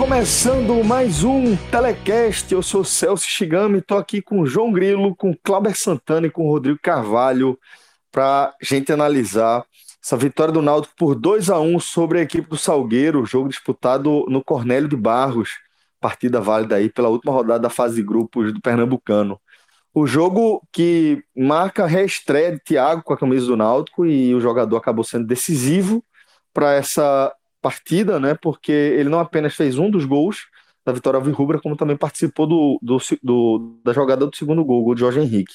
Começando mais um Telecast. Eu sou Celso Shigami, estou aqui com João Grilo, com Cláudio Santana e com Rodrigo Carvalho para gente analisar essa vitória do Náutico por 2 a 1 sobre a equipe do Salgueiro, jogo disputado no Cornélio de Barros, partida válida aí pela última rodada da fase de grupos do Pernambucano. O jogo que marca a reestreia de Thiago com a camisa do Náutico e o jogador acabou sendo decisivo para essa partida, né? Porque ele não apenas fez um dos gols da vitória Rubra, como também participou do, do, do, da jogada do segundo gol, o de Jorge Henrique.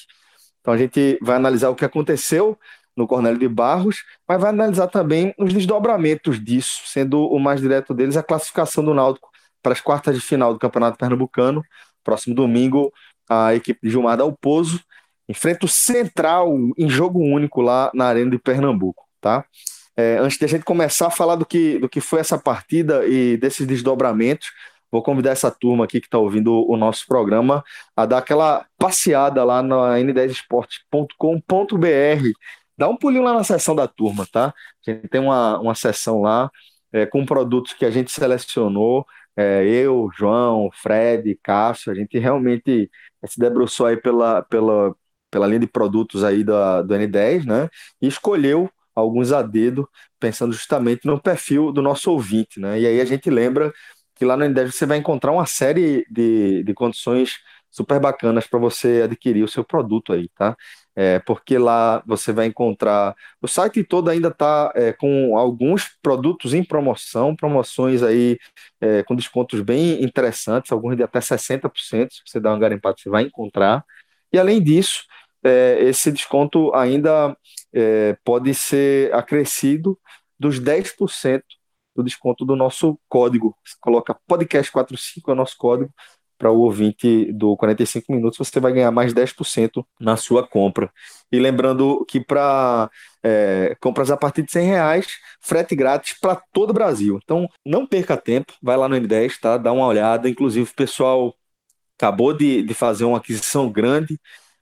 Então a gente vai analisar o que aconteceu no Cornélio de Barros, mas vai analisar também os desdobramentos disso, sendo o mais direto deles a classificação do Náutico para as quartas de final do Campeonato Pernambucano. Próximo domingo, a equipe de Gilmar Dalpozo enfrenta o Central em jogo único lá na Arena de Pernambuco, tá? É, antes de a gente começar a falar do que, do que foi essa partida e desses desdobramentos, vou convidar essa turma aqui que está ouvindo o nosso programa a dar aquela passeada lá na n10esportes.com.br. Dá um pulinho lá na seção da turma, tá? A gente tem uma, uma seção lá é, com produtos que a gente selecionou. É, eu, João, Fred, Cássio, a gente realmente se debruçou aí pela, pela, pela linha de produtos aí da, do N10, né? E escolheu alguns a dedo, pensando justamente no perfil do nosso ouvinte, né? E aí a gente lembra que lá no Endeavor você vai encontrar uma série de, de condições super bacanas para você adquirir o seu produto aí, tá? É, porque lá você vai encontrar. O site todo ainda está é, com alguns produtos em promoção, promoções aí é, com descontos bem interessantes, alguns de até 60%. Se você dá uma garimpada, você vai encontrar. E além disso, é, esse desconto ainda é, pode ser acrescido dos 10% do desconto do nosso código. Você coloca podcast45 é o nosso código para o ouvinte do 45 minutos, você vai ganhar mais 10% na sua compra. E lembrando que para é, compras a partir de 100 reais, frete grátis para todo o Brasil. Então não perca tempo, vai lá no N10, tá? dá uma olhada. Inclusive o pessoal acabou de, de fazer uma aquisição grande,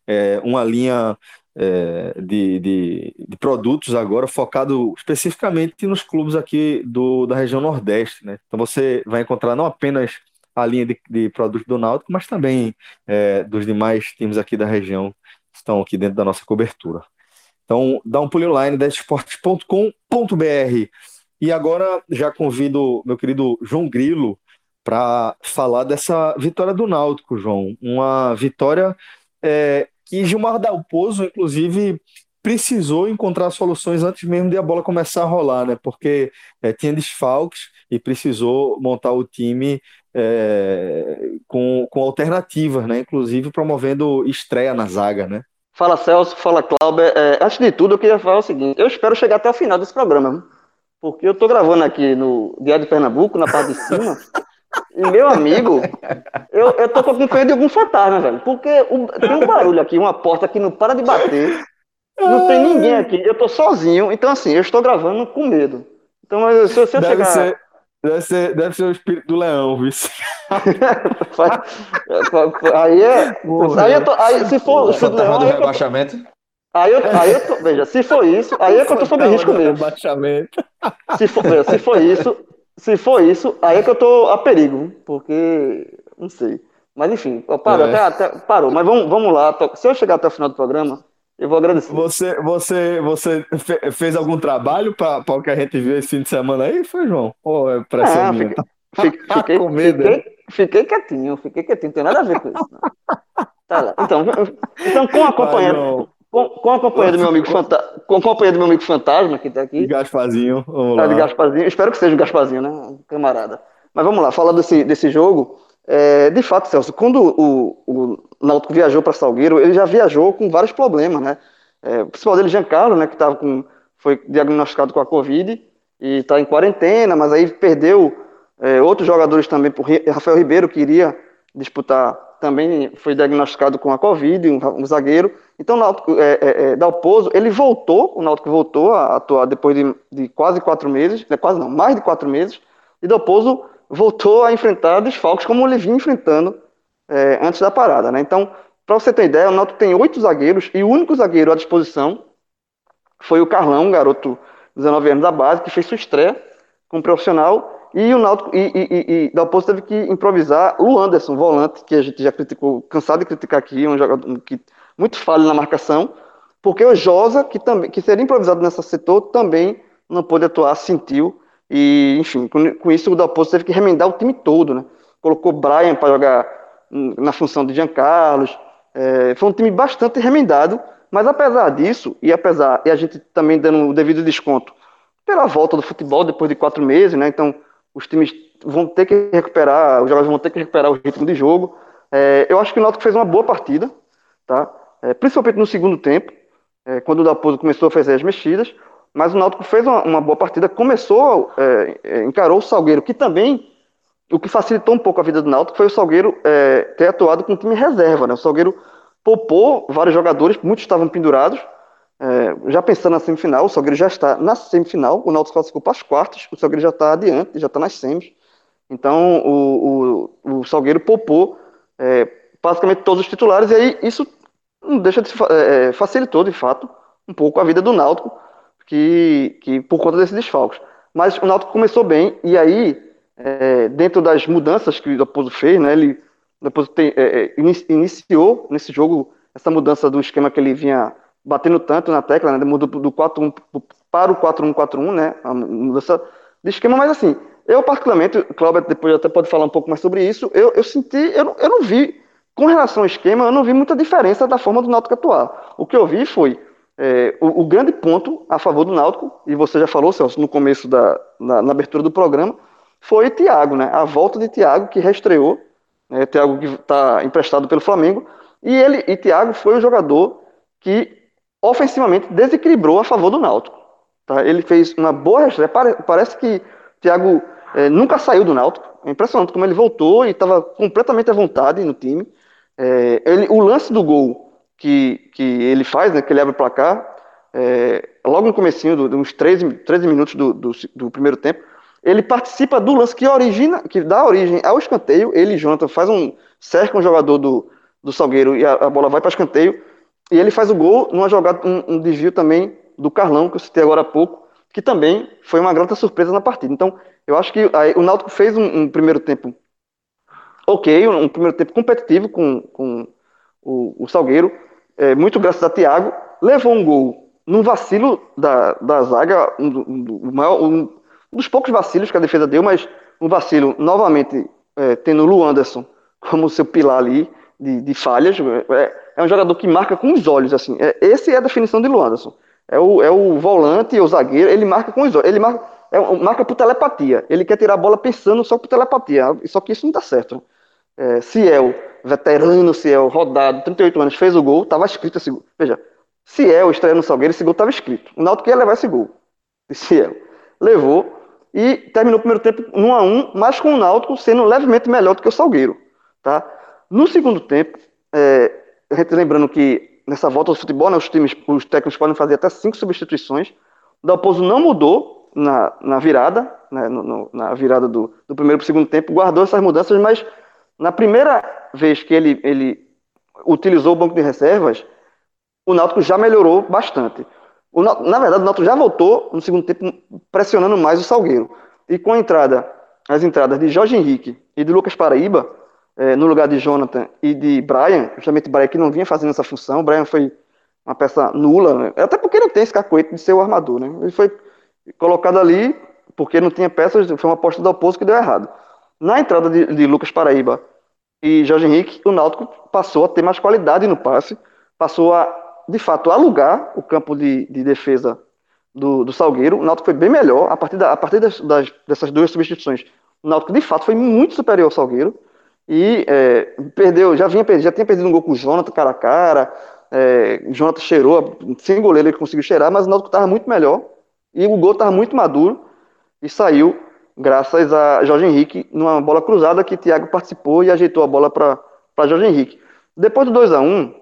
é, uma linha é, de, de, de, produtos agora focado especificamente nos clubes aqui do, da região Nordeste. Né? Então você vai encontrar não apenas a linha de, de produtos do Náutico, mas também é, dos demais times aqui da região que estão aqui dentro da nossa cobertura. Então dá um pulo online desportes.com.br e agora já convido meu querido João Grilo para falar dessa vitória do Náutico, João. Uma vitória é, que Gilmar Dalpozo, inclusive, precisou encontrar soluções antes mesmo de a bola começar a rolar, né? Porque é, tinha desfalques e precisou montar o time é, com, com alternativas, né? Inclusive promovendo estreia na zaga, né? Fala Celso, fala Cláudio. É, antes de tudo, eu queria falar o seguinte: eu espero chegar até o final desse programa, porque eu estou gravando aqui no Diário de Pernambuco, na parte de cima. E meu amigo, eu, eu tô acompanhando de algum fantasma, velho. Porque o, tem um barulho aqui, uma porta que não para de bater. Não tem ninguém aqui. Eu tô sozinho. Então, assim, eu estou gravando com medo. Então, mas se, se eu deve chegar. Ser, deve, ser, deve ser o espírito do leão, viu? aí é. aí eu tô, aí, se for o espírito do leão. Aí rebaixamento. Aí eu, aí eu tô, veja, se for isso, aí é que eu tô sob risco mesmo. Se for, veja, se for isso, se for isso, aí é que eu tô a perigo, porque não sei. Mas enfim, parou, é. até, até, parou. Mas vamos, vamos lá. Se eu chegar até o final do programa, eu vou agradecer. Você, você, você fez algum trabalho para o que a gente viu esse fim de semana aí, foi, João? Ou é pra ser fiquei, fiquei, com medo. Fiquei, fiquei, quietinho, fiquei quietinho, não tem nada a ver com isso. Tá lá. Então, então com a companheira, com, com a companhia do meu amigo Fantasma, com a companhia do meu amigo Fantasma, que tá aqui. Gaspazinho, vamos tá de Gaspazinho, espero que seja o Gaspazinho, né, camarada. Mas vamos lá, falar desse, desse jogo. É, de fato, Celso, quando o, o Náutico viajou para Salgueiro, ele já viajou com vários problemas, né? É, o principal dele, Giancarlo, né, que tava com, foi diagnosticado com a Covid e está em quarentena, mas aí perdeu é, outros jogadores também, por Rafael Ribeiro, que iria disputar, também foi diagnosticado com a Covid, um, um zagueiro. Então, o Náutico, é, é, é, Dalpozo, ele voltou, o Náutico voltou a atuar depois de, de quase quatro meses, né, quase não, mais de quatro meses, e Dalpozo voltou a enfrentar desfalques como ele vinha enfrentando é, antes da parada. Né? Então, para você ter ideia, o Náutico tem oito zagueiros e o único zagueiro à disposição foi o Carlão, um garoto de 19 anos da base, que fez sua estreia como profissional E o Náutico e, e, e, e teve que improvisar o Anderson, volante, que a gente já criticou, cansado de criticar aqui, um jogador que muito falho na marcação, porque o Josa, que também que seria improvisado nessa setor, também não pôde atuar, sentiu. E, enfim, com, com isso o Dalpozo teve que remendar o time todo, né? Colocou Brian para jogar na função de Giancarlo. É, foi um time bastante remendado, mas apesar disso, e apesar, e a gente também dando o devido desconto pela volta do futebol depois de quatro meses, né? Então os times vão ter que recuperar, os jogadores vão ter que recuperar o ritmo de jogo. É, eu acho que o Náutico fez uma boa partida, tá? É, principalmente no segundo tempo, é, quando o Dalpozo começou a fazer as mexidas, mas o Náutico fez uma, uma boa partida, começou, é, é, encarou o Salgueiro, que também, o que facilitou um pouco a vida do Náutico foi o Salgueiro é, ter atuado com o time reserva, né? O Salgueiro poupou vários jogadores, muitos estavam pendurados, é, já pensando na semifinal, o Salgueiro já está na semifinal, o Náutico classificou para as quartas, o Salgueiro já está adiante, já está nas semis. Então o, o, o Salgueiro poupou é, basicamente todos os titulares, e aí isso deixa de é, é, facilitou de fato um pouco a vida do Náutico, que, que por conta desses desfalques. Mas o Náutico começou bem, e aí, é, dentro das mudanças que o Raposo fez, né, ele depois tem, é, é iniciou nesse jogo essa mudança do esquema que ele vinha batendo tanto na tecla, né? Mudou do 4-1 para o 4-1-4-1, né? A mudança de esquema, mas assim, eu particularmente, o Cláudio depois até pode falar um pouco mais sobre isso, eu, eu senti, eu eu não vi, com relação ao esquema, eu não vi muita diferença da forma do Náutico atuar. O que eu vi foi é, o, o, grande ponto a favor do Náutico, e você já falou, Celso, no começo da na, na abertura do programa, foi Thiago, né? A volta de Thiago, que reestreou, né? Thiago que está emprestado pelo Flamengo, e ele e Thiago foi o jogador que ofensivamente desequilibrou a favor do Náutico. Tá? Ele fez uma boa reestreia. Parece que Thiago é, nunca saiu do Náutico. É impressionante como ele voltou e estava completamente à vontade no time. É, ele, o lance do gol que, que ele faz, né, que ele abre o placar, é, logo no comecinho, de uns 13, 13 minutos do, do, do, primeiro tempo, ele participa do lance que origina, que dá origem ao escanteio. Ele Jonathan faz um cerca um jogador do, do Salgueiro e a, a bola vai para escanteio. E ele faz o gol numa jogada, um, um, desvio também do Carlão, que eu citei agora há pouco, que também foi uma grata surpresa na partida. Então, eu acho que aí, o Náutico fez um, um, primeiro tempo ok, um, primeiro tempo competitivo com, com o, o Salgueiro, é, muito graças a Thiago, levou um gol num vacilo da, da zaga, um, maior, um, dos poucos vacilos que a defesa deu, mas um vacilo novamente é, tendo o Lu Anderson como seu pilar ali de, de falhas. É, é um jogador que marca com os olhos, assim. É, esse é a definição de Luanderson. É o, é o volante, o zagueiro, ele marca com os olhos. Ele marca, é, marca por telepatia. Ele quer tirar a bola pensando só por telepatia. Só que isso não dá certo. É, Ciel, veterano Ciel, rodado, 38 anos, fez o gol, estava escrito esse gol. Veja, Ciel estreia no Salgueiro, esse gol estava escrito. O Náutico ia levar esse gol. De Ciel. Levou e terminou o primeiro tempo 1 a 1 mas com o Náutico sendo levemente melhor do que o Salgueiro. Tá? No segundo tempo, é, a gente lembrando que nessa volta do futebol, né, os times, os técnicos podem fazer até cinco substituições. O Dalpozo não mudou na, na virada, né, no, no, na virada do, do primeiro para o segundo tempo, guardou essas mudanças, mas na primeira vez que ele, ele utilizou o banco de reservas, o Náutico já melhorou bastante. O, na verdade, o Náutico já voltou no segundo tempo pressionando mais o Salgueiro. E com a entrada, as entradas de Jorge Henrique e de Lucas Paraíba, é, no lugar de Jonathan e de Brian, justamente Brian que não vinha fazendo essa função, Brian foi uma peça nula, né? até porque não tem esse cacoete de ser o armador, né? Ele foi colocado ali porque não tinha peças, foi uma aposta do oposto que deu errado. Na entrada de, de Lucas Paraíba e Jorge Henrique, o Náutico passou a ter mais qualidade no passe, passou a, de fato, alugar o campo de, de defesa do, do, Salgueiro. O Náutico foi bem melhor a partir, da, a partir das, das, dessas duas substituições. O Náutico, de fato, foi muito superior ao Salgueiro e é, perdeu, já vinha já tinha perdido um gol com o Jonathan cara a cara. É, o Jonathan cheirou, sem goleiro ele conseguiu cheirar, mas o Náutico estava muito melhor e o gol estava muito maduro e saiu graças a Jorge Henrique numa bola cruzada que Thiago participou e ajeitou a bola para Jorge Henrique. Depois do 2 a 1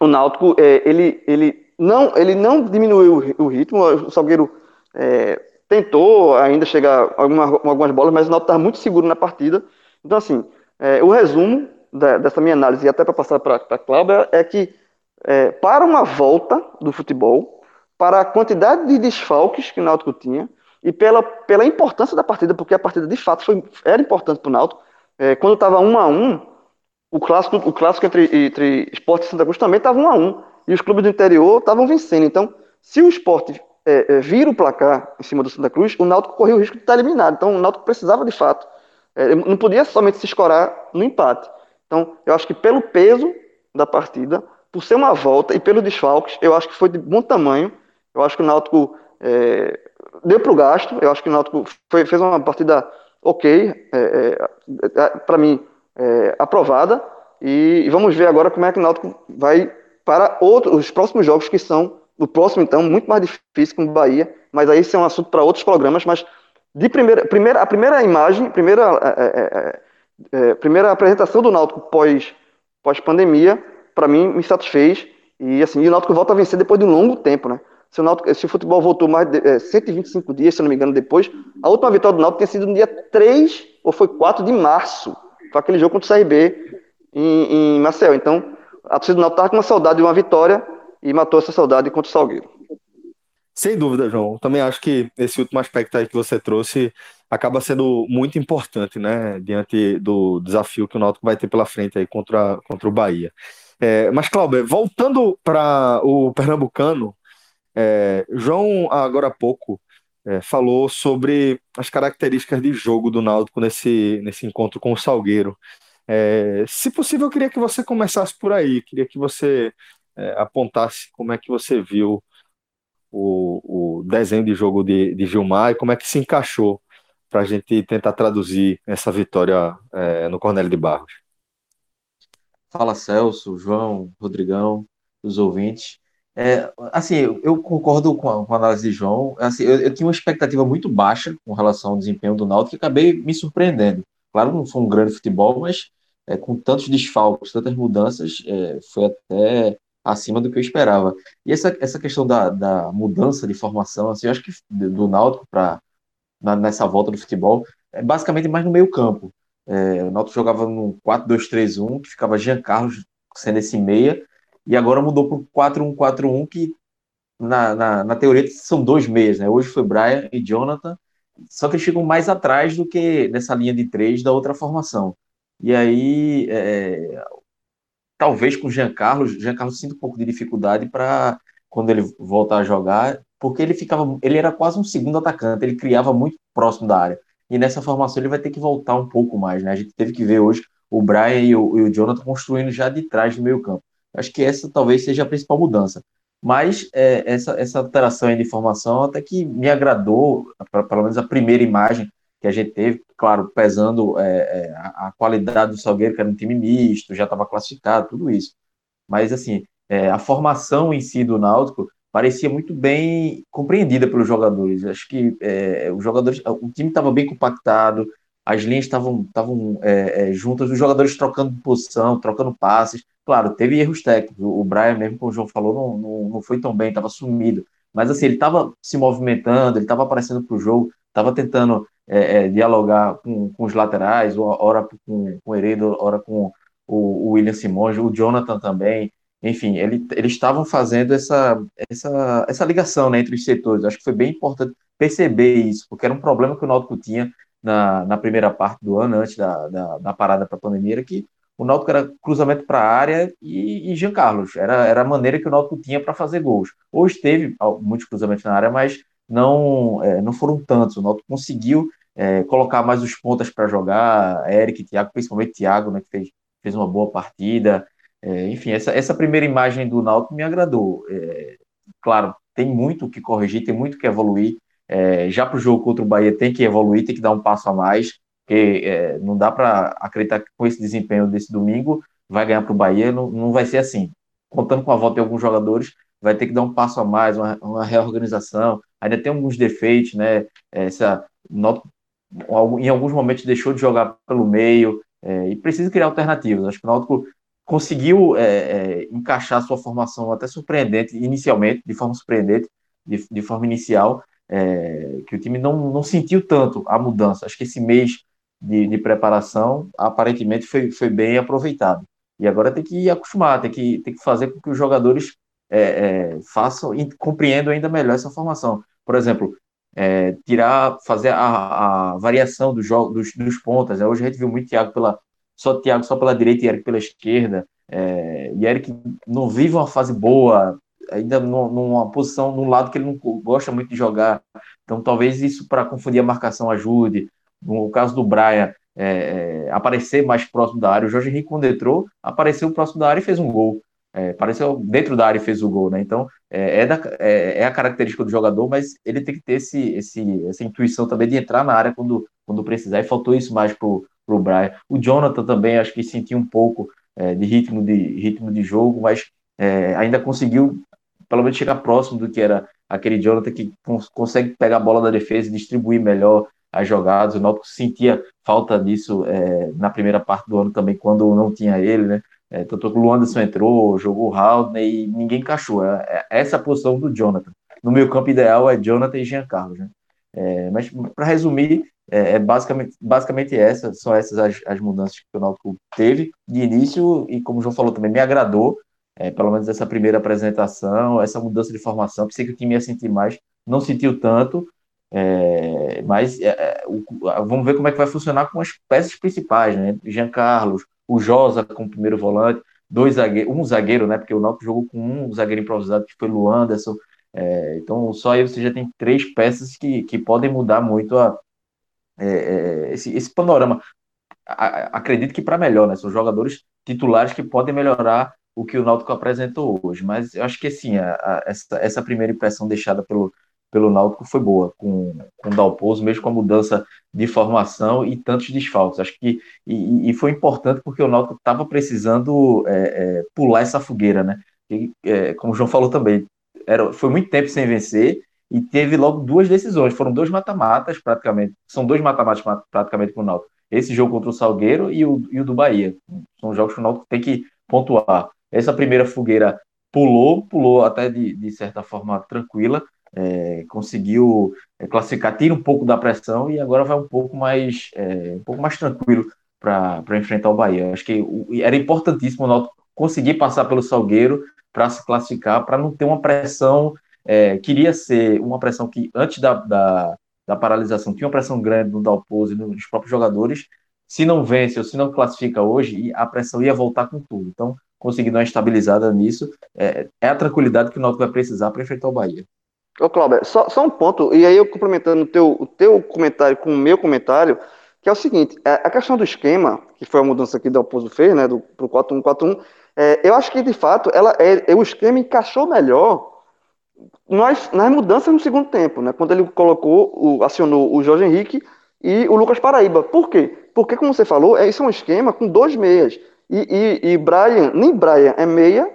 o Náutico é, ele, ele, não, ele não diminuiu o ritmo, o Salgueiro é, tentou ainda chegar alguma, algumas bolas, mas o Náutico estava muito seguro na partida então, assim, é, o resumo da, dessa minha análise, e até para passar para a Cláudia, é que é, para uma volta do futebol, para a quantidade de desfalques que o Náutico tinha, e pela, pela importância da partida, porque a partida de fato foi, era importante para o Náutico. É, quando estava um a um, o clássico, o clássico entre, entre Esporte e Santa Cruz também estava um a um, e os clubes do interior estavam vencendo. Então, se o Esporte é, é, vira o placar em cima do Santa Cruz, o Náutico corria o risco de estar eliminado. Então, o Náutico precisava de fato, é, não podia somente se escorar no empate. Então, eu acho que pelo peso da partida, por ser uma volta e pelo desfalques, eu acho que foi de bom tamanho. Eu acho que o Náutico é, deu para o gasto. Eu acho que o Náutico foi, fez uma partida ok, é, é, é para mim, é, aprovada. E, e, vamos ver agora como é que o Náutico vai para os próximos jogos que são o próximo, então, muito mais difícil com o Bahia. Mas aí isso é um assunto para outros programas. Mas de primeira, primeira, a primeira imagem, primeira, é, primeira apresentação do Náutico pós, pós pandemia, para mim me satisfez. E assim, e o Náutico volta a vencer depois de um longo tempo, né? Se o, Náutico, se o futebol voltou mais de é, 125 dias, se não me engano, depois, a última vitória do Náutico tinha sido no dia 3 ou foi 4 de março. Foi aquele jogo contra o CRB em, em Maceió. Então, a torcida do Náutico estava com uma saudade de uma vitória e matou essa saudade contra o Salgueiro. Sem dúvida, João. Também acho que esse último aspecto aí que você trouxe acaba sendo muito importante, né, diante do desafio que o Náutico vai ter pela frente aí contra, contra o Bahia. É, mas, Cláudio, voltando para o Pernambucano, é, João, agora há pouco, é, falou sobre as características de jogo do Náutico nesse, nesse encontro com o Salgueiro. É, se possível, eu queria que você começasse por aí, queria que você é, apontasse como é que você viu o, o desenho de jogo de, de Gilmar e como é que se encaixou para a gente tentar traduzir essa vitória é, no Cornélio de Barros. Fala Celso, João, Rodrigão, os ouvintes. É, assim, eu concordo com a, com a, análise de João. Assim, eu, eu, tinha uma expectativa muito baixa com relação ao desempenho do Náutico e acabei me surpreendendo. Claro, não foi um grande futebol, mas é, com tantos desfalques, tantas mudanças, é, foi até acima do que eu esperava. E essa, essa questão da, da mudança de formação, assim, eu acho que do Náutico para nessa volta do futebol é basicamente mais no meio campo. É, o Náutico jogava no 4-2-3-1, que ficava Jean Carlos sendo esse meia, e agora mudou para o 4-1-4-1, que na, na, na, teoria são dois meias, né? Hoje foi Brian e Jonathan, só que eles ficam mais atrás do que nessa linha de três da outra formação. E aí, é, talvez com o Jean Carlos, Jean Carlos sinta um pouco de dificuldade para quando ele voltar a jogar, porque ele ficava, ele era quase um segundo atacante, ele criava muito próximo da área. E nessa formação ele vai ter que voltar um pouco mais, né? A gente teve que ver hoje o Brian e o, e o Jonathan construindo já de trás do meio campo. Acho que essa talvez seja a principal mudança. Mas é, essa, essa alteração de formação até que me agradou, pra, pelo menos a primeira imagem que a gente teve, claro, pesando é, é, a, qualidade do Salgueiro, que era um time misto, já estava classificado, tudo isso. Mas, assim, é, a formação em si do Náutico parecia muito bem compreendida pelos jogadores. Acho que é, os jogadores, o time estava bem compactado, as linhas estavam estavam é, é, juntas, os jogadores trocando posição, trocando passes. Claro, teve erros técnicos. O Brian, mesmo como o João falou, não, não, não foi tão bem, estava sumido. Mas assim, ele estava se movimentando, ele estava aparecendo para o jogo, estava tentando é, é, dialogar com, com, os laterais, ora com, com o Heredo, ora com o, o William Simões, o Jonathan também. Enfim, ele, eles estavam fazendo essa, essa, essa ligação né, entre os setores. Acho que foi bem importante perceber isso, porque era um problema que o Náutico tinha na, na primeira parte do ano, antes da, da, da parada para a pandemia, era que o Náutico era cruzamento para a área e, e Jean Carlos. Era, era a maneira que o Náutico tinha para fazer gols. Hoje teve muitos cruzamentos na área, mas não, é, não foram tantos. O Náutico conseguiu é, colocar mais os pontas para jogar, Eric, Thiago, principalmente Thiago, né, que fez, fez uma boa partida. É, enfim, essa, essa primeira imagem do Náutico me agradou. É, claro, tem muito que corrigir, tem muito que evoluir. É, já para o jogo contra o Bahia tem que evoluir, tem que dar um passo a mais, porque é, não dá para acreditar que com esse desempenho desse domingo vai ganhar para o Bahia, não, não vai ser assim. Contando com a volta de alguns jogadores, vai ter que dar um passo a mais, uma, uma reorganização. Ainda tem alguns defeitos, né? Essa, em alguns momentos deixou de jogar pelo meio é, e precisa criar alternativas. Acho que o Náutico conseguiu é, é, encaixar sua formação até surpreendente, inicialmente, de forma surpreendente, de, de forma inicial, é, que o time não, não sentiu tanto a mudança. Acho que esse mês de, de preparação, aparentemente, foi, foi bem aproveitado. E agora tem que acostumar, tem que, tem que fazer com que os jogadores é, é, façam e compreendam ainda melhor essa formação. Por exemplo, é, tirar, fazer a, a variação do jogo, dos, dos pontas. Né? Hoje a gente viu muito Thiago pela, só Thiago só pela direita e Eric pela esquerda. É, e Eric não vive uma fase boa, ainda numa posição, num lado que ele não gosta muito de jogar. Então talvez isso para confundir a marcação ajude. No caso do Brian, é, é, aparecer mais próximo da área. O Jorge Henrique, quando entrou, apareceu próximo da área e fez um gol. É, apareceu dentro da área e fez o gol, né? Então é, é, da, é, é, a característica do jogador, mas ele tem que ter esse, esse, essa intuição também de entrar na área quando, quando precisar. E faltou isso mais pro, pro Brian. O Jonathan também acho que sentiu um pouco é, de ritmo de ritmo de jogo, mas é, ainda conseguiu pelo menos chegar próximo do que era aquele Jonathan que cons consegue pegar a bola da defesa e distribuir melhor, as jogadas. O Náutico sentia falta disso na primeira parte do ano também, quando não tinha ele, né? É, tanto que o Anderson entrou, jogou o Haldane e ninguém encaixou. É, é, essa posição do Jonathan. No meio campo ideal é Jonathan e Jean Carlos, né? É, mas para resumir, é, é, basicamente, basicamente essa, são essas as, as, mudanças que o Náutico teve de início e como o João falou também, me agradou, é, pelo menos essa primeira apresentação, essa mudança de formação, pensei que o time ia sentir mais, não sentiu tanto, é, mas é, é o, vamos ver como é que vai funcionar com as peças principais, né? Jean Carlos, o Josa como primeiro volante, dois zagueiros, um zagueiro, né? Porque o Náutico jogou com um zagueiro improvisado que foi o Anderson. É, então só aí você já tem três peças que, que podem mudar muito a, é, é esse, esse panorama. A, acredito que para melhor, né? São jogadores titulares que podem melhorar o que o Náutico apresentou hoje. Mas eu acho que assim, a, a, essa, essa primeira impressão deixada pelo, pelo Náutico foi boa, com, com o Dalpozo, mesmo com a mudança de formação e tantos desfalques. Acho que e, e foi importante porque o Náutico estava precisando é, é, pular essa fogueira, né? E, é, como o João falou também, era, foi muito tempo sem vencer e teve logo duas decisões. Foram dois mata-matas, praticamente. São dois mata-matas praticamente com o Náutico. Esse jogo contra o Salgueiro e o, e o do Bahia. São jogos que o Náutico tem que pontuar. Essa primeira fogueira pulou, pulou até de, de certa forma tranquila, é, conseguiu é, classificar, tira um pouco da pressão e agora vai um pouco mais, é, um pouco mais tranquilo para enfrentar o Bahia. Acho que era importantíssimo o Náutico conseguir passar pelo Salgueiro para se classificar, para não ter uma pressão. É, queria ser uma pressão que antes da, da, da paralisação tinha uma pressão grande no Dalpozo e nos próprios jogadores. Se não vence ou se não classifica hoje, a pressão ia voltar com tudo. Então, conseguindo uma estabilizada nisso, é, é a tranquilidade que o Náutico vai precisar para enfrentar o Bahia. Ô, Cláudio, só, só um ponto, e aí eu complementando o teu, o teu comentário com o meu comentário, que é o seguinte, é, a questão do esquema, que foi a mudança aqui do Oposo fez, né, do, pro 4-1-4-1, é, eu acho que, de fato, ela, é, o esquema encaixou melhor nas, nas mudanças no segundo tempo, né, quando ele colocou, o, acionou o Jorge Henrique e o Lucas Paraíba. Por quê? Porque, como você falou, é, isso é um esquema com dois meias, e, e, e Brian, nem Brian é meia,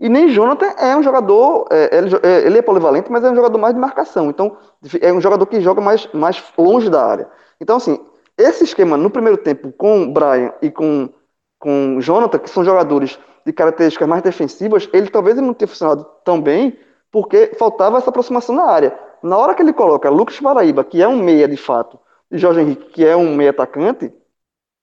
e nem Jonathan é um jogador, é, ele, é, ele, é polivalente, mas é um jogador mais de marcação. Então, é um jogador que joga mais, mais longe da área. Então, assim, esse esquema no primeiro tempo com Brian e com, com Jonathan, que são jogadores de características mais defensivas, ele talvez não tenha funcionado tão bem, porque faltava essa aproximação na área. Na hora que ele coloca Lucas Paraíba, que é um meia de fato, e Jorge Henrique, que é um meia atacante,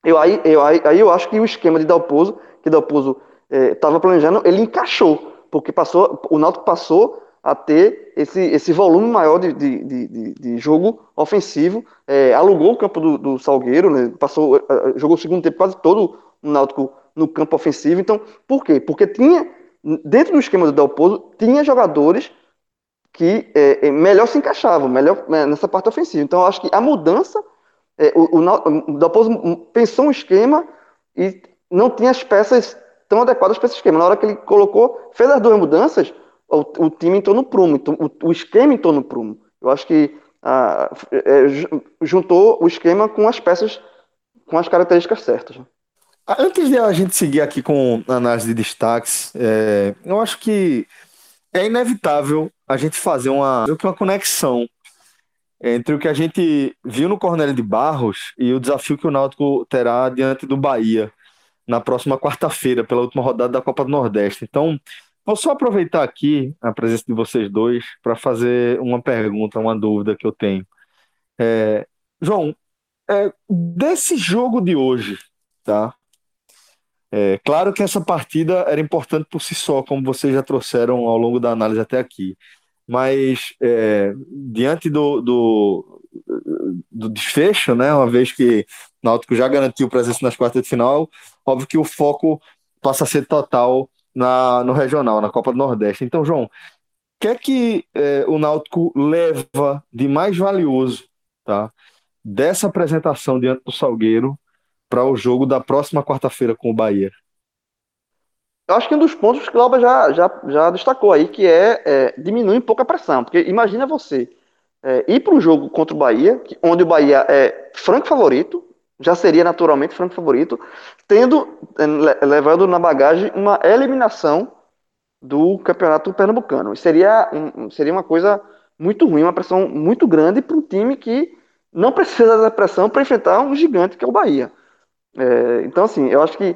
eu, aí, eu, aí, aí eu acho que o esquema de Dalpozo, que Dalpozo estava é, planejando, ele encaixou, porque passou, o Náutico passou a ter esse, esse volume maior de, de, de, de jogo ofensivo, é, alugou o campo do, do Salgueiro, né, passou, é, é, jogou o segundo tempo quase todo o Náutico no campo ofensivo. Então, por quê? Porque tinha, dentro do esquema do Del Pozo, tinha jogadores que é, melhor se encaixavam, melhor né, nessa parte ofensiva. Então, acho que a mudança, é, o, o, o Del Pozo pensou um esquema e não tinha as peças tão adequadas para esse esquema. Na hora que ele colocou, fez as duas mudanças, o, o time entrou no prumo, então, o, o, esquema entrou no prumo. Eu acho que ah, é, juntou o esquema com as peças, com as características certas. Ah, antes de a gente seguir aqui com a análise de destaques, é, eu acho que é inevitável a gente fazer uma, uma conexão entre o que a gente viu no Cornélio de Barros e o desafio que o Náutico terá diante do Bahia na próxima quarta-feira, pela última rodada da Copa do Nordeste. Então, vou só aproveitar aqui a presença de vocês dois para fazer uma pergunta, uma dúvida que eu tenho. É, João, é, desse jogo de hoje, tá? É, claro que essa partida era importante por si só, como vocês já trouxeram ao longo da análise até aqui. mas é, diante do, do, do, desfecho, né, uma vez que Náutico já garantiu presença nas quartas de final, óbvio que o foco passa a ser total na, no regional, na Copa do Nordeste. Então, João, o que é que é, o Náutico leva de mais valioso tá, dessa apresentação diante do Salgueiro para o jogo da próxima quarta-feira com o Bahia? Eu acho que um dos pontos que o Glauber já, já, já destacou aí, que é, é diminuir um pouco a pressão. Porque imagina você é, ir para um jogo contra o Bahia, onde o Bahia é franco favorito, já seria naturalmente franco favorito, tendo, é, levando na bagagem uma eliminação do campeonato pernambucano. Seria, um, seria uma coisa muito ruim, uma pressão muito grande para um time que não precisa da pressão para enfrentar um gigante que é o Bahia. É, então, assim, eu acho que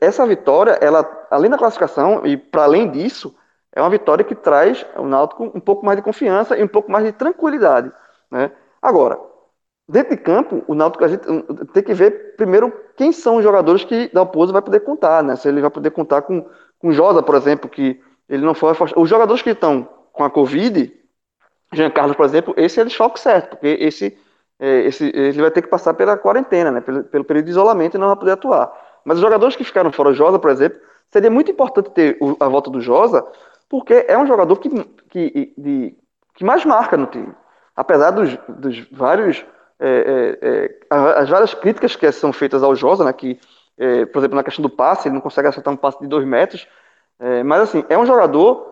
essa vitória, ela, além da classificação e para além disso, é uma vitória que traz o Náutico um pouco mais de confiança e um pouco mais de tranquilidade. Né? Agora, dentro de campo, o Náutico a gente tem que ver primeiro quem são os jogadores que Dalpozo vai poder contar, né? Se ele vai poder contar com com Josa, por exemplo, que ele não foi afastado. Os jogadores que estão com a Covid, Jean Carlos, por exemplo, esse é desfalque certo, porque esse, é, esse ele vai ter que passar pela quarentena, né? Pelo, pelo período de isolamento e não vai poder atuar. Mas os jogadores que ficaram fora, Josa, por exemplo, seria muito importante ter a volta do Josa, porque é um jogador que, que, de, que mais marca no time. Apesar dos, dos vários. É, é, é as várias críticas que são feitas ao Josa, né, que, é, por exemplo, na questão do passe, ele não consegue acertar um passe de dois metros, é, mas assim, é um jogador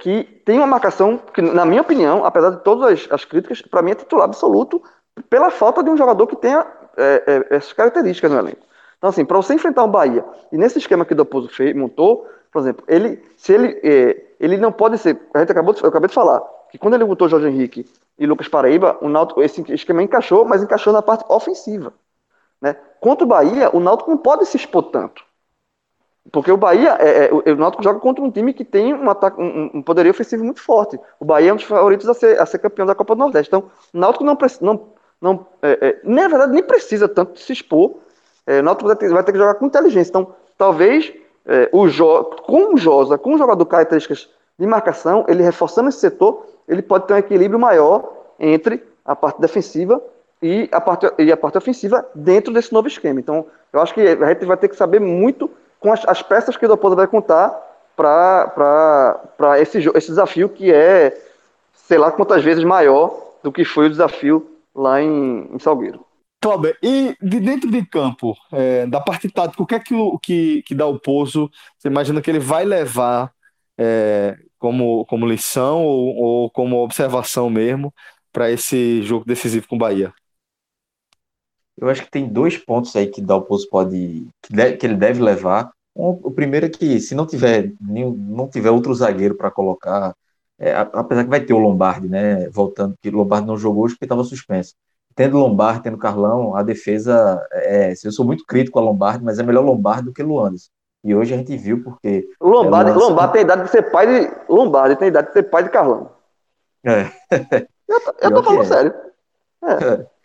que tem uma marcação que, na minha opinião, apesar de todas as, as críticas, para mim é titular absoluto pela falta de um jogador que tenha essas características no elenco. Então, assim, para você enfrentar o Bahia, e nesse esquema que o fez, montou, por exemplo, ele, se ele, ele não pode ser, a gente acabou de, eu acabei de falar, que quando ele botou Jorge Henrique e Lucas Paraíba, o Náutico, esse esquema encaixou, mas encaixou na parte ofensiva. Né? Contra o Bahia, o Náutico não pode se expor tanto. Porque o Bahia, é, é, o Náutico joga contra um time que tem um, um, um, poderio ofensivo muito forte. O Bahia é um dos favoritos a ser, a ser campeão da Copa do Nordeste. Então, o Náutico não, não, não é, é, na verdade, nem precisa tanto se expor é, o Náutico vai ter, vai ter, que jogar com inteligência. Então, talvez é, o jo, com o Josa, com um jogador características de marcação, ele reforçando esse setor, ele pode ter um equilíbrio maior entre a parte defensiva e a parte, e a parte ofensiva dentro desse novo esquema. Então, eu acho que a gente vai ter que saber muito com as, as peças que o Leopoldo vai contar para esse, esse desafio que é, sei lá quantas vezes maior do que foi o desafio lá em, em Salgueiro. Cláudio, e de dentro de campo, é, da parte tática, o que é que, o, que, que dá o pouso? Você imagina que ele vai levar é, como, como lição ou, ou como observação mesmo para esse jogo decisivo com o Bahia? Eu acho que tem dois pontos aí que Dalpozo pode que, que ele deve levar. Um, o primeiro é que se não tiver nenhum, não tiver outro zagueiro para colocar, é, apesar que vai ter o Lombardi, né? Voltando, que o Lombardi não jogou hoje porque estava suspenso tendo Lombardi, tendo Carlão, a defesa é. Eu sou muito crítico a Lombardi, mas é melhor Lombardi do que Luandes. E hoje a gente viu porque. Lombardi, é, Lombardi tem idade de ser pai de. Lombardi tem idade de ser pai de Carlão. É. Eu, eu tô falando é. sério. É.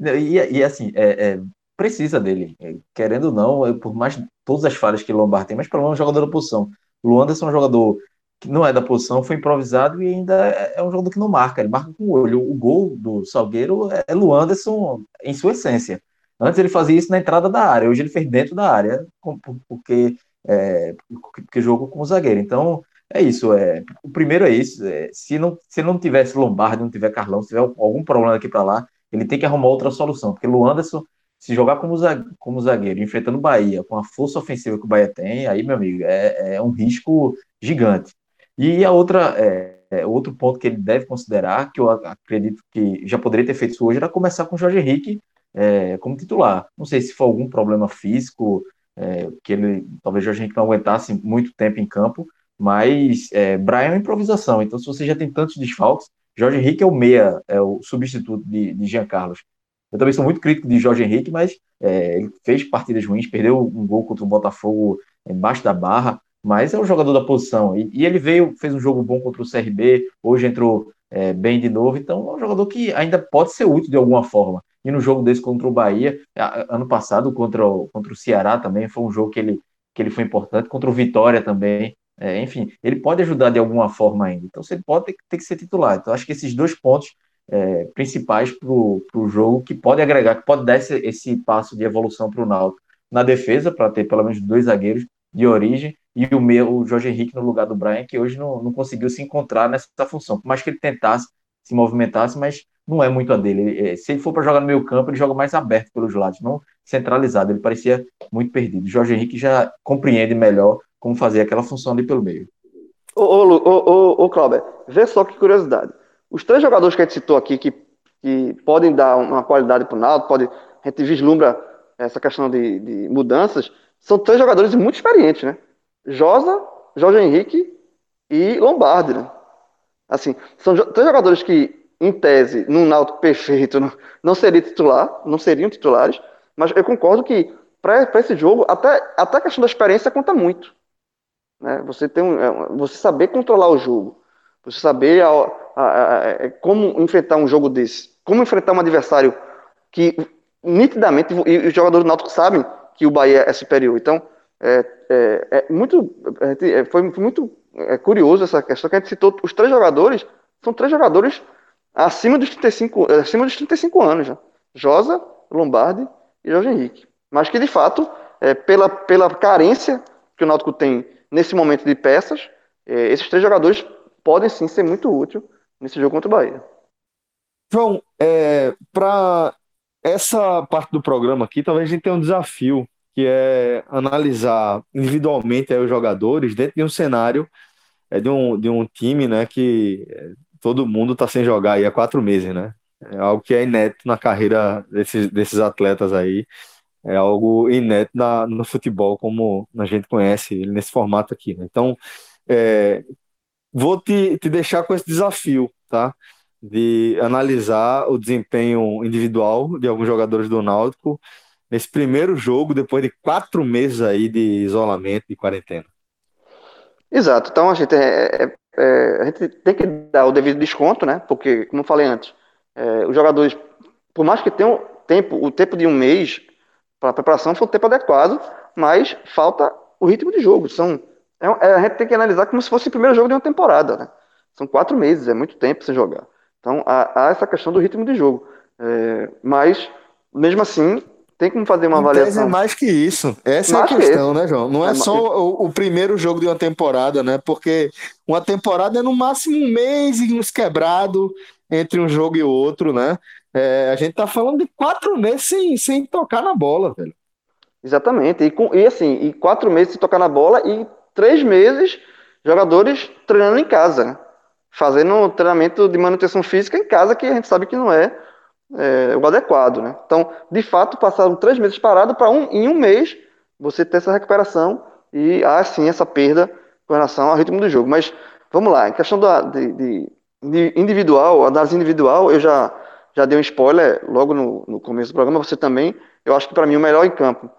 E, e assim, é, é, precisa dele. Querendo ou não, por mais todas as falhas que Lombardi tem, mas pelo menos é um jogador da posição. O Anderson é um jogador que não é da posição, foi improvisado e ainda é, é um jogador que não marca, ele marca com o olho. O gol do Salgueiro é Luanderson em sua essência. Antes ele fazia isso na entrada da área, hoje ele fez dentro da área, porque, é, porque jogou como zagueiro. Então, é isso. É, o primeiro é isso. É, se, não, se não tivesse Lombardi, não tiver Carlão, se tiver algum problema aqui para lá, ele tem que arrumar outra solução, porque Luanderson, se jogar como zagueiro, como zagueiro enfrentando o Bahia, com a força ofensiva que o Bahia tem, aí, meu amigo, é, é um risco gigante. E a outra, é, é, outro ponto que ele deve considerar, que eu acredito que já poderia ter feito isso hoje, era começar com o Jorge Henrique é, como titular. Não sei se foi algum problema físico, é, que ele talvez Jorge Henrique não aguentasse muito tempo em campo, mas é, Brian é improvisação. Então, se você já tem tantos desfalques, Jorge Henrique é o meia, é o substituto de, de Jean Carlos. Eu também sou muito crítico de Jorge Henrique, mas é, ele fez partidas ruins, perdeu um gol contra o Botafogo embaixo da barra, mas é um jogador da posição. E, e ele veio, fez um jogo bom contra o CRB, hoje entrou é, bem de novo, então é um jogador que ainda pode ser útil de alguma forma. E no jogo desse contra o Bahia, ano passado, contra o, contra o Ceará também, foi um jogo que ele, que ele foi importante, contra o Vitória também, É, enfim, ele pode ajudar de alguma forma ainda. Então, ele pode ter, ter que ser titular. Então, acho que esses dois pontos é, principais para o jogo que pode agregar, que pode dar esse, esse passo de evolução para o Náutico na defesa, para ter pelo menos dois zagueiros de origem, e o meu, o Jorge Henrique no lugar do Brian, que hoje não, não conseguiu se encontrar nessa função. Por mais que ele tentasse, se movimentasse, mas não é muito a dele. Ele, é, se ele for para jogar no meio campo, ele joga mais aberto pelos lados, não centralizado. Ele parecia muito perdido. Jorge Henrique já compreende melhor como fazer aquela função ali pelo meio. Ô, ô, ô, ô, vê só que curiosidade. Os três jogadores que a gente citou aqui que, que podem dar uma qualidade para o Naldo, pode, a gente vislumbra essa questão de, de mudanças, são três jogadores muito experientes, né? Josa, Jorge Henrique e Lombardi, né? Assim, são três jogadores que em tese, num Náutico perfeito, não, não seria titular, não seriam titulares, mas eu concordo que para esse jogo, até, até a questão da experiência conta muito. Né? Você, tem um, é, você saber controlar o jogo, você saber a, a, a, é, como enfrentar um jogo desse, como enfrentar um adversário que nitidamente, e os jogadores do Náutico sabem que o Bahia é superior. Então, é, é, é muito, é, foi, foi muito é, curioso essa questão que a gente citou. Os três jogadores são três jogadores acima dos 35, acima dos 35 anos, já. Josa, Lombardi e Jorge Henrique. Mas que, de fato, é, pela, pela carência que o Náutico tem nesse momento de peças, é, esses três jogadores podem sim ser muito úteis nesse jogo contra o Bahia. João, é, para essa parte do programa aqui, talvez a gente tenha um desafio, que é analisar individualmente os jogadores dentro de um cenário é, de, um, de um time né, que todo mundo está sem jogar aí há quatro meses, né? É algo que é inédito na carreira desses, desses atletas aí. É algo inédito na, no futebol, como a gente conhece ele nesse formato aqui. Né? Então, é, vou te, te deixar com esse desafio, tá? De analisar o desempenho individual de alguns jogadores do Náutico nesse primeiro jogo, depois de quatro meses aí de isolamento, de quarentena. Exato. Então, a gente, é, é é, a gente tem que dar o devido desconto, né? Porque, como eu falei antes, é, os jogadores, por mais que tenham tempo, o tempo de um mês para preparação foi um tempo adequado, mas falta o ritmo de jogo. São, é, é, a gente tem que analisar como se fosse o primeiro jogo de uma temporada, né? São quatro meses, é muito tempo sem jogar. Então há, há essa questão do ritmo de jogo. Mas, mesmo assim, tem como fazer uma avaliação. É mais que isso. Essa mais é a questão, que né, João? Não é, é só o, o, primeiro jogo de uma temporada, né? Porque uma temporada é no máximo um mês e uns quebrado entre um jogo e outro, né? É, a gente tá falando de quatro meses sem, sem tocar na bola, velho. Exatamente. E, com, e assim, e quatro meses sem tocar na bola e três meses jogadores treinando em casa, né? Fazendo treinamento de manutenção física em casa, que a gente sabe que não é é, o adequado. Né? Então, de fato, passaram três meses parado para um, em um mês você ter essa recuperação e há sim essa perda com relação ao ritmo do jogo. Mas vamos lá, em questão da, de, de, de individual, análise individual, eu já, já dei um spoiler logo no, no começo do programa, você também. Eu acho que para mim o melhor em campo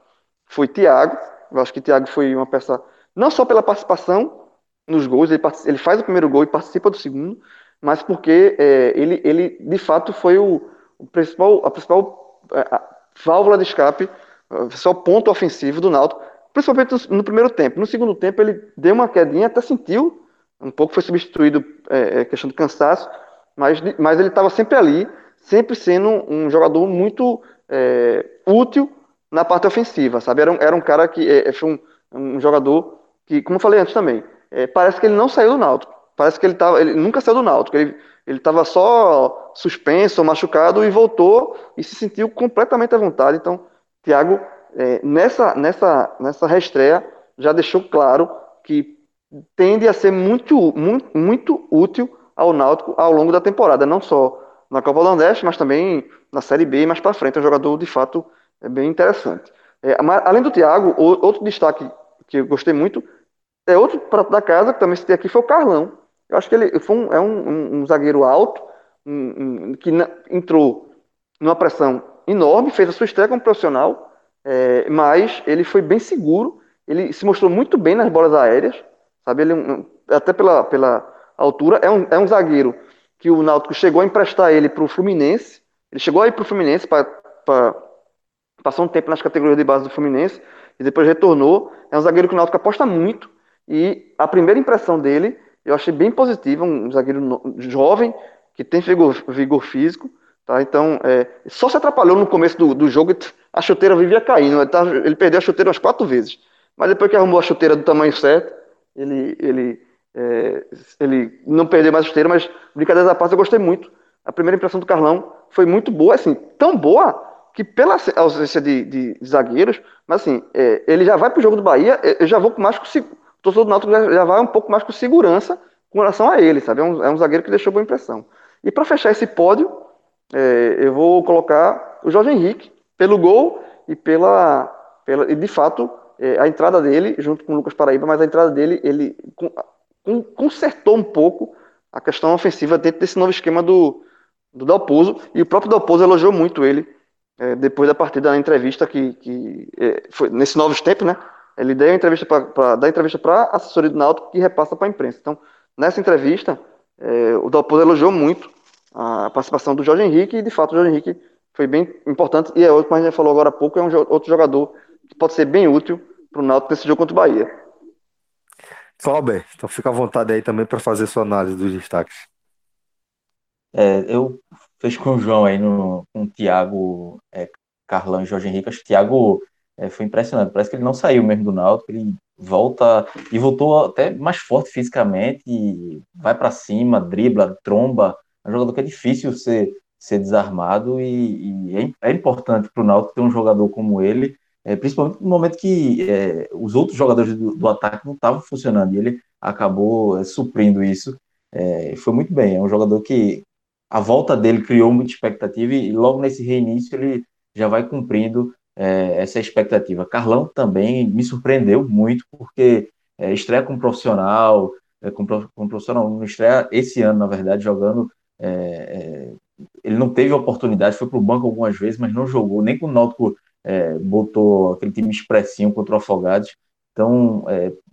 foi Thiago. Eu acho que Thiago foi uma peça, não só pela participação nos gols, ele, ele faz o primeiro gol e participa do segundo, mas porque é, ele, ele de fato foi o, o principal, a principal é, válvula de escape, o principal ponto ofensivo do Náutico, principalmente no primeiro tempo. No segundo tempo ele deu uma quedinha, até sentiu, um pouco foi substituído, é, é questão de cansaço, mas, mas ele estava sempre ali, sempre sendo um jogador muito é, útil na parte ofensiva, sabe? Era um, era um cara que é, foi um, um jogador que, como eu falei antes também, é, parece que ele não saiu do Náutico. Parece que ele, tava, ele nunca saiu do Náutico. Ele, ele estava só suspenso, machucado e voltou e se sentiu completamente à vontade. Então, Thiago, é, nessa, nessa, nessa reestreia, já deixou claro que tende a ser muito, muito, muito útil ao Náutico ao longo da temporada, não só na Copa do Nordeste, mas também na Série B e mais para frente. É um jogador, de fato, é bem interessante. É, mas, além do Thiago, outro destaque que eu gostei muito é outro prato da casa, que também citei aqui, foi o Carlão. Eu acho que ele foi um, é um, um, zagueiro alto, um, que na, entrou numa pressão enorme, fez a sua estreia como profissional, é, mas ele foi bem seguro, ele se mostrou muito bem nas bolas aéreas, sabe? Ele, até pela, pela altura, é um, é um zagueiro que o Náutico chegou a emprestar ele para o Fluminense, ele chegou aí para o Fluminense para passar um tempo nas categorias de base do Fluminense e depois retornou. É um zagueiro que o Náutico aposta muito E a primeira impressão dele, eu achei bem positiva, um zagueiro jovem, que tem vigor, vigor físico, tá? Então, é, só se atrapalhou no começo do, do jogo, a chuteira vivia caindo, ele, tava, ele perdeu a chuteira umas quatro vezes. Mas depois que arrumou a chuteira do tamanho certo, ele, ele, é, ele não perdeu mais a chuteira, mas brincadeira da parte eu gostei muito. A primeira impressão do Carlão foi muito boa, assim, tão boa que pela ausência de, de, de zagueiros, mas assim, é, ele já vai para o jogo do Bahia, eu já vou com mais com o torcedor do Náutico já, já, vai um pouco mais com segurança com relação a ele, sabe? É um, é um zagueiro que deixou boa impressão. E para fechar esse pódio, é, eu vou colocar o Jorge Henrique pelo gol e pela, pela e de fato é, a entrada dele junto com o Lucas Paraíba, mas a entrada dele ele com, consertou um pouco a questão ofensiva dentro desse novo esquema do do Dalpozo e o próprio Dalpozo elogiou muito ele é, depois da partida na entrevista que, que é, foi nesse novos tempos, né? Ele deu a entrevista para dar entrevista para a assessoria do Náutico que repassa para a imprensa. Então, nessa entrevista, é, o Dalpozo elogiou muito a participação do Jorge Henrique e, de fato, o Jorge Henrique foi bem importante e é outro, como a gente falou agora há pouco, é um outro jogador que pode ser bem útil para o Náutico nesse jogo contra o Bahia. Clauber, então fica à vontade aí também para fazer sua análise dos destaques. É, eu fez com o João aí no, com o Thiago, é, Carlão e Jorge Henrique. Acho que o Thiago é, foi impressionante. Parece que ele não saiu mesmo do Náutico. Ele volta e voltou até mais forte fisicamente. vai para cima, dribla, tromba. É um jogador que é difícil ser, ser desarmado e, e é, é, importante para o Náutico ter um jogador como ele. É, principalmente no momento que é, os outros jogadores do, do ataque não estavam funcionando e ele acabou é, suprindo isso. É, foi muito bem. É um jogador que a volta dele criou muita expectativa e logo nesse reinício ele já vai cumprindo é, essa expectativa. Carlão também me surpreendeu muito, porque é, estreia como profissional, é, como, como profissional, não estreia esse ano, na verdade, jogando. É, é, ele não teve oportunidade, foi para o banco algumas vezes, mas não jogou, nem com o Náutico é, botou aquele time expressinho contra o Afogados. Então,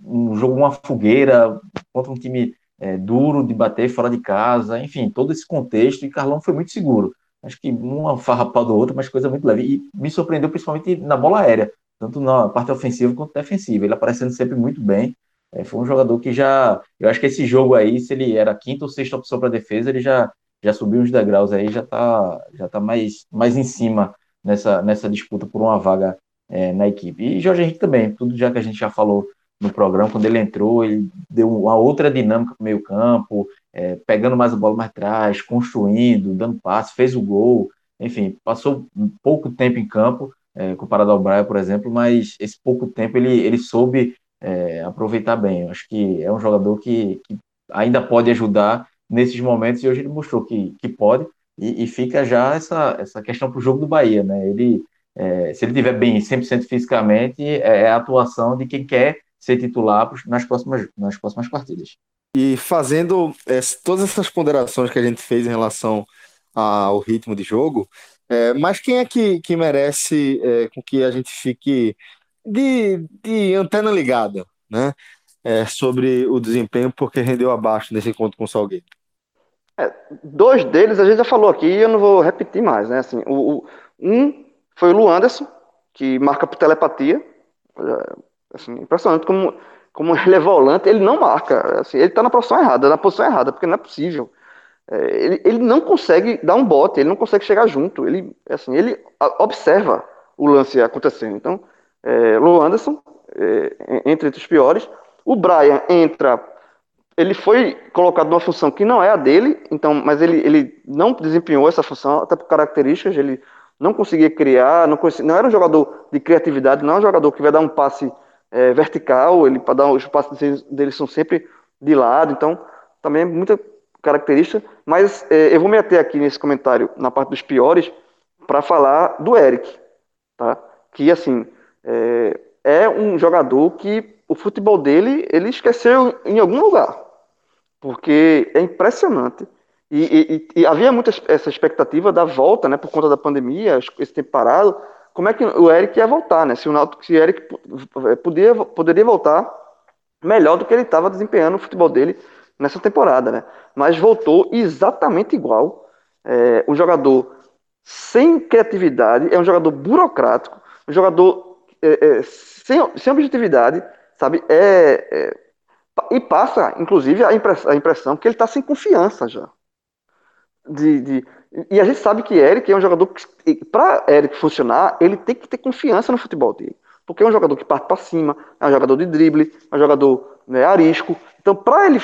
um jogo, uma fogueira contra um time é, duro de bater fora de casa, enfim, todo esse contexto, e Carlão foi muito seguro. Acho que uma farrapada do outro, mas coisa muito leve. E me surpreendeu principalmente na bola aérea, tanto na parte ofensiva quanto defensiva. Ele aparecendo sempre muito bem. É, foi um jogador que já. Eu acho que esse jogo aí, se ele era quinta ou sexta opção para defesa, ele já, já subiu uns degraus aí, já está já tá mais, mais em cima nessa, nessa disputa por uma vaga é, na equipe. E Jorge Henrique também, tudo já que a gente já falou no programa, quando ele entrou, ele deu uma outra dinâmica para o meio campo, é, pegando mais a bola mais atrás, construindo, dando passe, fez o gol, enfim, passou pouco tempo em campo, é, comparado ao Braia, por exemplo, mas esse pouco tempo ele, ele soube é, aproveitar bem. Eu acho que é um jogador que, que, ainda pode ajudar nesses momentos e hoje ele mostrou que, que pode e, e fica já essa, essa questão para o jogo do Bahia, né? Ele, é, se ele estiver bem 100% fisicamente, é, é a atuação de quem quer ser titular nas próximas, nas próximas partidas. E fazendo é, todas essas ponderações que a gente fez em relação ao ritmo de jogo, é, mas quem é que, que merece é, com que a gente fique de, de antena ligada, né? É, sobre o desempenho, porque rendeu abaixo nesse encontro com o Salgueiro? É, dois deles a gente já falou aqui e eu não vou repetir mais, né? Assim, o, o um foi o Lu Anderson, que marca por telepatia, Assim, impressionante como, como ele é volante, ele não marca. Assim, ele está na posição errada, na posição errada, porque não é possível. É, ele, ele não consegue dar um bote, ele não consegue chegar junto. Ele, assim, ele observa o lance acontecendo. Então, é, Lou Anderson, é, entre os piores. O Brian entra. Ele foi colocado numa função que não é a dele, então, mas ele, ele não desempenhou essa função, até por características. Ele não conseguia criar, não, conseguia, não era um jogador de criatividade, não é um jogador que vai dar um passe é, vertical, ele para dar os passos deles são sempre de lado, então também é muita característica. Mas é, eu vou me ater aqui nesse comentário na parte dos piores para falar do Eric, tá? Que assim é, é, um jogador que o futebol dele ele esqueceu em algum lugar, porque é impressionante. E, e, e havia muita essa expectativa da volta, né, por conta da pandemia, esse tempo parado como é que o Eric ia voltar, né? Se o Náutico, se o Eric podia, poderia voltar melhor do que ele estava desempenhando o futebol dele nessa temporada, né? Mas voltou exatamente igual. É, um jogador sem criatividade, é um jogador burocrático, um jogador é, é, sem, sem objetividade, sabe? É, é E passa, inclusive, a impressão, a impressão que ele está sem confiança já. De, de, e a gente sabe que Eric é um jogador que, para Eric funcionar, ele tem que ter confiança no futebol dele. Porque é um jogador que parte para cima, é um jogador de drible, é um jogador né, arisco. Então, para ele,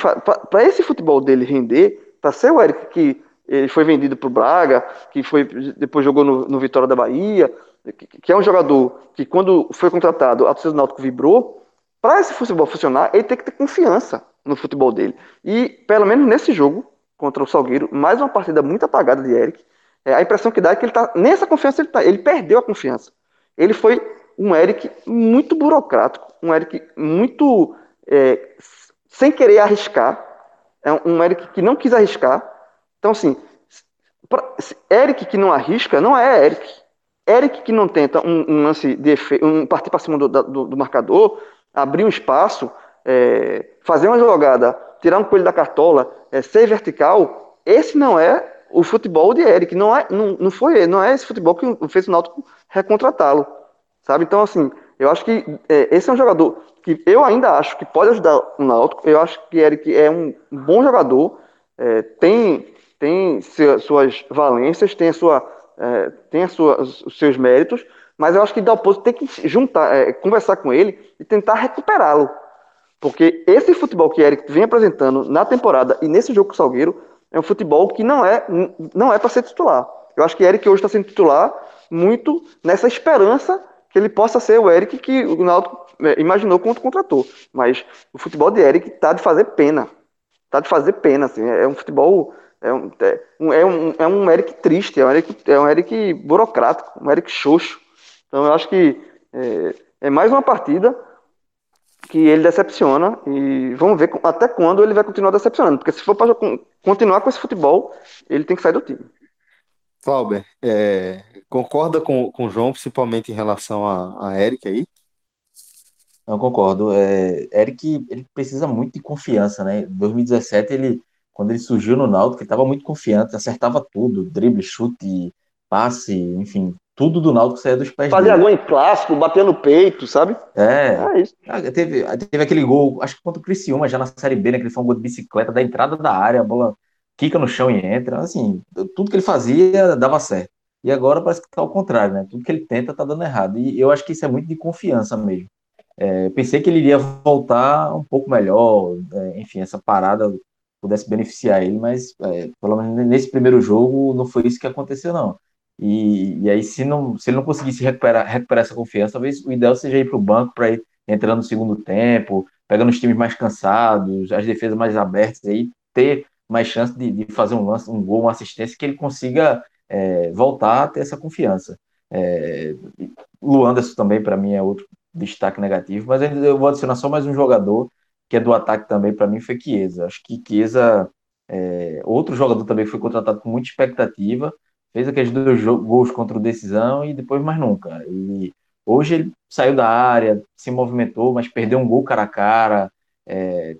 para esse futebol dele render, para ser o Eric que ele foi vendido para o Braga, que foi depois jogou no, no Vitória da Bahia, que, que, é um jogador que quando foi contratado, a torcida do Náutico vibrou. Para esse futebol funcionar, ele tem que ter confiança no futebol dele. E pelo menos nesse jogo contra o Salgueiro, mais uma partida muito apagada de Eric. É, a impressão que dá é que ele tá nessa confiança ele tá, ele perdeu a confiança. Ele foi um Eric muito burocrático, um Eric muito é, sem querer arriscar, é um Eric que não quis arriscar. Então, assim, pra, Eric que não arrisca não é Eric. Eric que não tenta um, um lance de efeito, um partir para cima do, do, do, marcador, abrir um espaço, é, fazer uma jogada, tirar um coelho da cartola, é, ser vertical, esse não é o futebol de Eric. Não, é, não, não foi não é esse futebol que fez o Náutico recontratá-lo. Sabe? Então, assim, eu acho que é, esse é um jogador que eu ainda acho que pode ajudar o Náutico. Eu acho que Eric é um bom jogador, é, tem, tem suas valências, tem, a sua, é, tem a sua, os seus méritos, mas eu acho que Dalpozo tem que juntar, é, conversar com ele e tentar recuperá-lo. Porque esse futebol que Eric vem apresentando na temporada e nesse jogo com o Salgueiro é um futebol que não é, não é para ser titular. Eu acho que Eric hoje está sendo titular muito nessa esperança que ele possa ser o Eric que o Náutico é, imaginou quando contratou. Mas o futebol de Eric tá de fazer pena. Tá de fazer pena, assim. É um futebol. É um, é um, é um Eric triste, é um Eric, é um Eric burocrático, um Eric xoxo. Então eu acho que é, é mais uma partida que ele decepciona e vamos ver até quando ele vai continuar decepcionando. Porque se for para continuar com esse futebol, ele tem que sair do time. Clauber, é, concorda com, com o João, principalmente em relação a, a Eric aí? Não concordo. É, Eric, ele precisa muito de confiança, né? Em 2017, ele, quando ele surgiu no Náutico, ele estava muito confiante, acertava tudo, drible, chute, passe, enfim, tudo do Náutico saía dos pés Fazia gol em clássico, bater no peito, sabe? É, é isso. Ah, teve, teve aquele gol, acho que contra o Criciúma, já na Série B, né, que ele foi um gol de bicicleta da entrada da área, a bola quica no chão e entra, assim, tudo que ele fazia dava certo. E agora parece que tá ao contrário, né? Tudo que ele tenta tá dando errado. E eu acho que isso é muito de confiança mesmo. É, pensei que ele iria voltar um pouco melhor, é, enfim, essa parada pudesse beneficiar ele, mas é, pelo menos nesse primeiro jogo não foi isso que aconteceu, não. E, e aí, se, não, se ele não conseguisse recuperar, recuperar essa confiança, talvez o ideal seja ir para o banco para ir entrando no segundo tempo, pegando os times mais cansados, as defesas mais abertas, aí ter mais chance de, de fazer um lance, um gol, uma assistência, que ele consiga é, voltar a ter essa confiança. É, o Anderson também, para mim, é outro destaque negativo, mas eu vou adicionar só mais um jogador que é do ataque também, para mim, foi Chiesa. Acho que Chiesa, é, outro jogador também que foi contratado com muita expectativa, fez aqueles dois gols contra o Decisão e depois mais nunca. E hoje ele saiu da área, se movimentou, mas perdeu um gol cara a cara, é,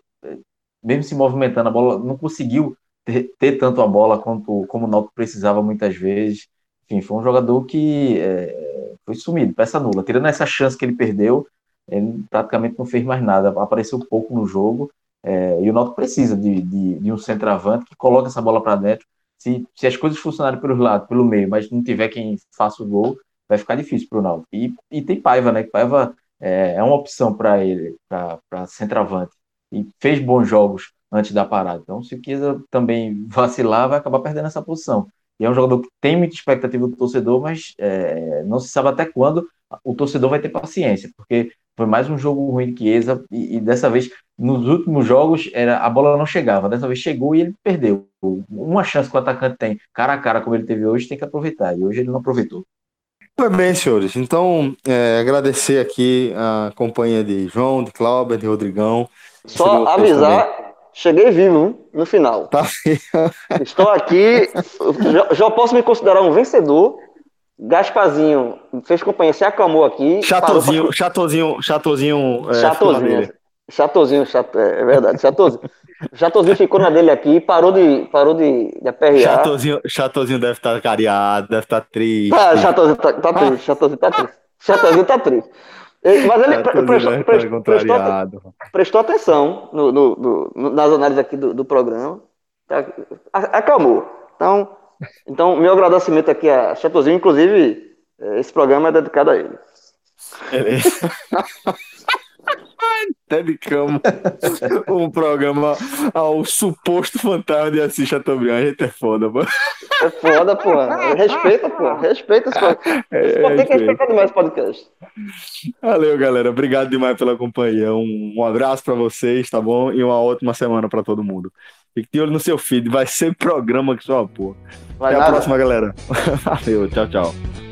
mesmo se movimentando, a bola não conseguiu ter, ter tanto a bola quanto como o Náutico precisava muitas vezes. Enfim, foi um jogador que é, foi sumido, peça nula. Tirando essa chance que ele perdeu, ele praticamente não fez mais nada, apareceu pouco no jogo. É, e o Náutico precisa de, de, de, um centroavante que coloque essa bola para dentro. Se, se as coisas funcionarem pelos lados, pelo meio, mas não tiver quem faça o gol, vai ficar difícil para o Náutico. E, e tem Paiva, né? Paiva é, é uma opção para ele, para centroavante. E fez bons jogos antes da parada. Então, se o também vacilar, vai acabar perdendo essa posição. E é um jogador que tem muita expectativa do torcedor, mas é, não se sabe até quando o torcedor vai ter paciência, porque foi mais um jogo ruim de Chiesa, e, e, dessa vez, nos últimos jogos, era, a bola não chegava, dessa vez chegou e ele perdeu. Uma chance que o atacante tem, cara a cara, como ele teve hoje, tem que aproveitar, e hoje ele não aproveitou. Muito bem, senhores. Então, é, agradecer aqui a companhia de João, de Cláudio, de Rodrigão. Só avisar Cheguei vivo no final. Tá. Estou aqui. Já, já, posso me considerar um vencedor. Gaspazinho fez companhia, se acalmou aqui. Chatozinho, pra... chatozinho, chatozinho. É, chatozinho. Chatozinho, chato, é, é verdade, chatozinho. Chatozinho ficou na dele aqui, parou de, parou de, de aperrear. Chatozinho, chatozinho deve estar cariado, deve estar triste. Tá, Chatozinho tá, tá triste, Chatozinho tá triste. Chatozinho tá triste. Mas ele prestou, prestou, prestou, prestou, atenção no, no, no, nas análises aqui do, do programa. Tá? Acalmou. Então, então, meu agradecimento aqui a Chatozinho, inclusive, é, esse programa é dedicado a ele. Beleza. dedicamos um programa ao suposto fantasma de Assis Chateaubriand. A gente é foda, pô. É foda, pô. Respeita, pô. Respeita esse podcast. É, tem que respeitar demais o podcast. Valeu, galera. Obrigado demais pela companhia. Um, um abraço para vocês, tá bom? E uma ótima semana para todo mundo. Fique de olho no seu feed. Vai ser programa que só, pô. Até nada. a próxima, galera. Valeu. Tchau, tchau.